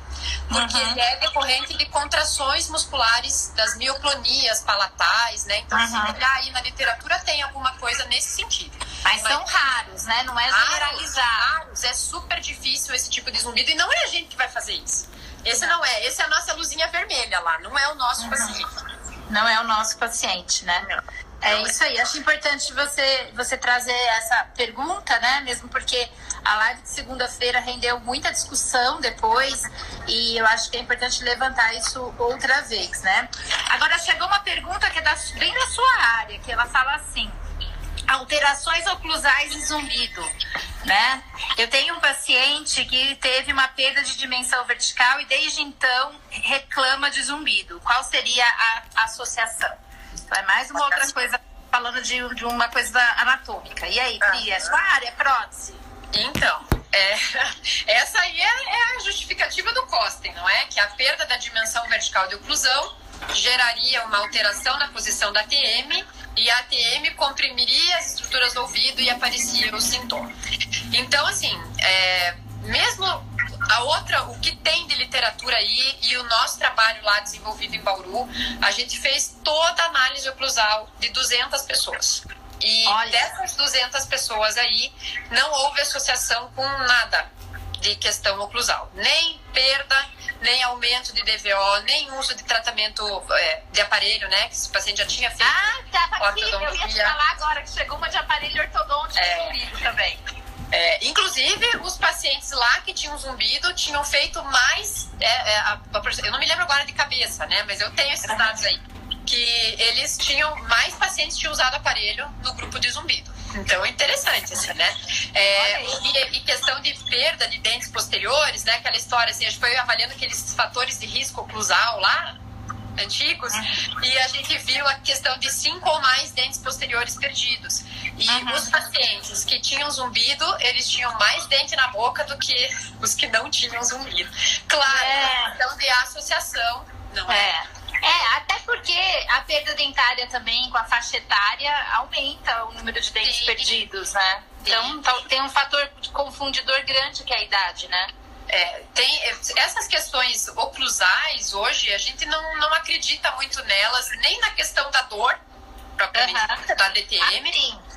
porque uhum. ele é decorrente de contrações musculares das mioclonias palatais, né? Então, uhum. se olhar aí na literatura, tem alguma coisa nesse sentido. Mas, Mas são raros, né? Não é generalizar. Raros, é super difícil esse tipo de zumbido e não é a gente que vai fazer isso. Esse não, não é, esse é a nossa luzinha vermelha lá, não é o nosso uhum. paciente. Não é o nosso paciente, né? Não. É isso aí. Acho importante você, você trazer essa pergunta, né? Mesmo porque a live de segunda-feira rendeu muita discussão depois e eu acho que é importante levantar isso outra vez, né? Agora chegou uma pergunta que é da, bem da sua área, que ela fala assim: alterações oclusais e zumbido, né? Eu tenho um paciente que teve uma perda de dimensão vertical e desde então reclama de zumbido. Qual seria a associação? É mais uma outra coisa falando de, de uma coisa anatômica. E aí, Pri, é sua área, é prótese? Então, é, essa aí é, é, a justificativa do Costen, não é? Que a perda da dimensão vertical de oclusão geraria uma alteração na posição da TM e a TM comprimiria as estruturas do ouvido e aparecia o sintoma. Então, assim, é, mesmo a outra, o que tem de literatura aí e o nosso trabalho lá desenvolvido em Bauru, a gente fez toda a análise oclusal de 200 pessoas. E Olha. dessas 200 pessoas aí, não houve associação com nada de questão oclusal. Nem perda, nem aumento de DVO, nem uso de tratamento é, de aparelho, né? Que esse paciente já tinha feito. Ah, tá aqui. Eu ia te falar agora que chegou uma de aparelho ortodôntico é, também. É, inclusive, os pacientes lá que tinham zumbido tinham feito mais. É, é, a, a, eu não me lembro agora de cabeça, né? Mas eu tenho esses dados aí. Que eles tinham. Mais pacientes tinham usado aparelho no grupo de zumbido. Então é interessante, assim, né? É, e, e, questão de perda de dentes posteriores, né? Aquela história, assim, a gente foi avaliando aqueles fatores de risco oclusal lá, antigos, uhum. e a gente viu a questão de cinco ou mais dentes posteriores perdidos. E uhum. os pacientes que tinham zumbido, eles tinham mais dente na boca do que os que não tinham zumbido. Claro, é. questão de associação, não é? é? É, até porque a perda dentária também, com a faixa etária, aumenta o número de dentes Sim. perdidos, né? Então, Sim. tem um fator confundidor grande que é a idade, né? É, tem essas questões oclusais hoje a gente não, não acredita muito nelas nem na questão da dor propriamente uhum. da DTM ah,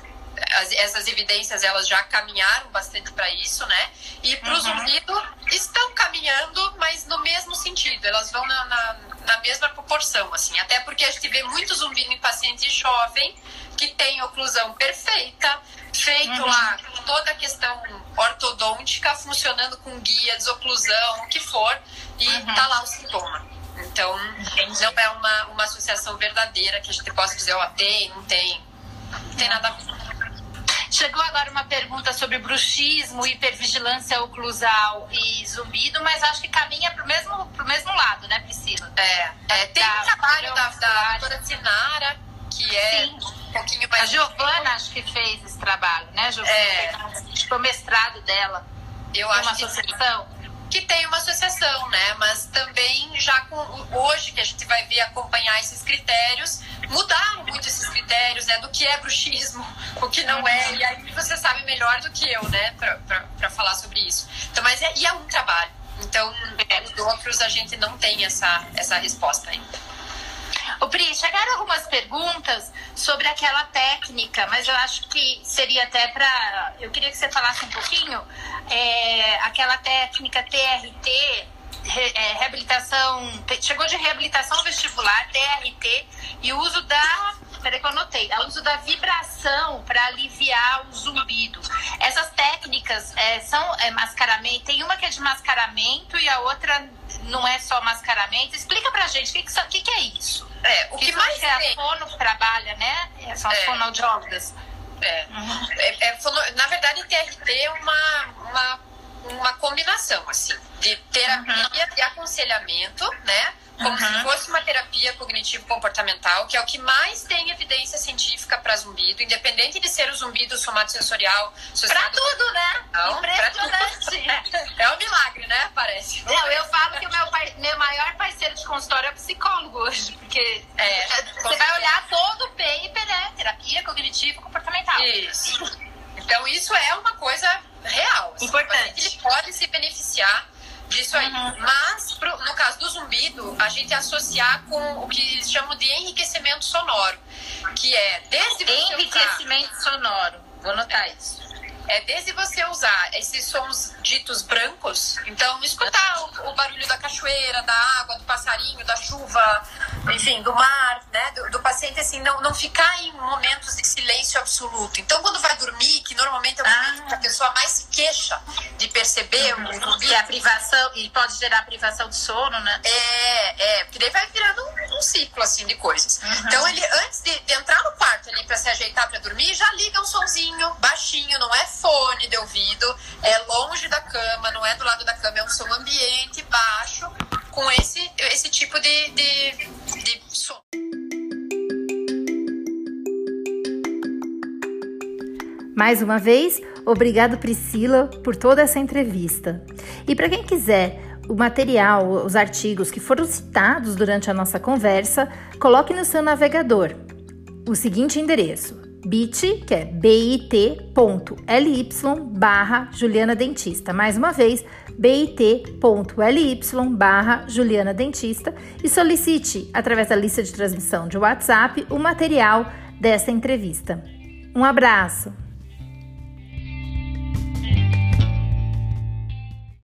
as, essas evidências elas já caminharam bastante para isso, né? E para o uhum. zumbido estão caminhando, mas no mesmo sentido, elas vão na, na, na, mesma proporção, assim. Até porque a gente vê muito zumbido em paciente jovem que tem oclusão perfeita, feito uhum. lá toda a questão ortodôntica, funcionando com guia, desoclusão, o que for, e uhum. tá lá o sintoma. Então, não é uma, uma associação verdadeira que a gente possa dizer, ó, oh, tem, não tem. Não tem nada a ver. Chegou agora uma pergunta sobre bruxismo, hipervigilância oclusal e zumbido, mas acho que caminha para o mesmo, pro mesmo lado, né, Priscila? É, é tem da, um trabalho da, da doutora Sinara, que é Sim. um pouquinho mais... A Giovana acho que fez esse trabalho, né, Giovana? É. Acho que foi o mestrado dela. Eu acho uma associação. Que que tem uma associação, né? Mas também já com hoje que a gente vai ver acompanhar esses critérios, mudaram muito esses critérios, né? Do que é bruxismo, o que não é. E aí você sabe melhor do que eu, né? Para falar sobre isso. Então, mas é, e é um trabalho. Então, os outros a gente não tem essa, essa resposta ainda. O Pri, chegaram algumas perguntas sobre aquela técnica, mas eu acho que seria até para. Eu queria que você falasse um pouquinho. É, aquela técnica TRT, re, é, reabilitação, chegou de reabilitação vestibular, DRT, e uso da peraí que eu anotei, o uso da vibração para aliviar o zumbido. Essas técnicas é, são é, mascaramento, tem uma que é de mascaramento e a outra não é só mascaramento. Explica pra gente o que, que, que, é isso. É, o que, que mais é a fono trabalha, né? São as é. fonoaudiólogas. É. Uhum. É, é, na verdade, TRT é uma, uma, uma combinação, assim, de terapia uhum. e aconselhamento, né? como uhum. se fosse uma terapia cognitivo-comportamental, que é o que mais tem evidência científica para zumbido, independente de ser o zumbido somatosensorial. Para tudo, né? Não, Impressionante. É um milagre, né? Parece. Não, eu falo que o meu, meu maior parceiro de consultório é o psicólogo hoje, porque é, é você vai olhar todo o paper, né? Terapia cognitivo-comportamental. Isso. Então, isso é uma coisa real. Assim, Importante. Ele pode se beneficiar disso aí. Uhum. Mas, pro, no caso do zumbido, a gente associar com o que eles chamam de enriquecimento sonoro, que é desde você Enriquecimento usar, sonoro. Vou anotar isso é desde você usar esses sons ditos brancos, então escutar o, o, barulho da cachoeira, da água, do passarinho, da chuva, enfim, do mar, né, do, do, paciente assim não, não ficar em momentos de silêncio absoluto. Então quando vai dormir, que normalmente é o momento ah. que a pessoa mais se queixa de perceber uhum. o zumbido. É a privação e pode gerar privação de sono, né? É, é, porque daí vai virando um, um ciclo assim de coisas. Uhum. Então ele antes de, de entrar no quarto ali para se ajeitar para dormir, já liga um sonzinho baixinho, não é fone de ouvido, é longe da cama, não é do lado da cama, é um som ambiente baixo, com esse, esse tipo de, de, de som. Mais uma vez, obrigado Priscila por toda essa entrevista. E para quem quiser o material, os artigos que foram citados durante a nossa conversa, coloque no seu navegador o seguinte endereço: bit, que é bit.ly barra Juliana Dentista. Mais uma vez, bit.ly barra Juliana Dentista e solicite, através da lista de transmissão de WhatsApp, o material dessa entrevista. Um abraço!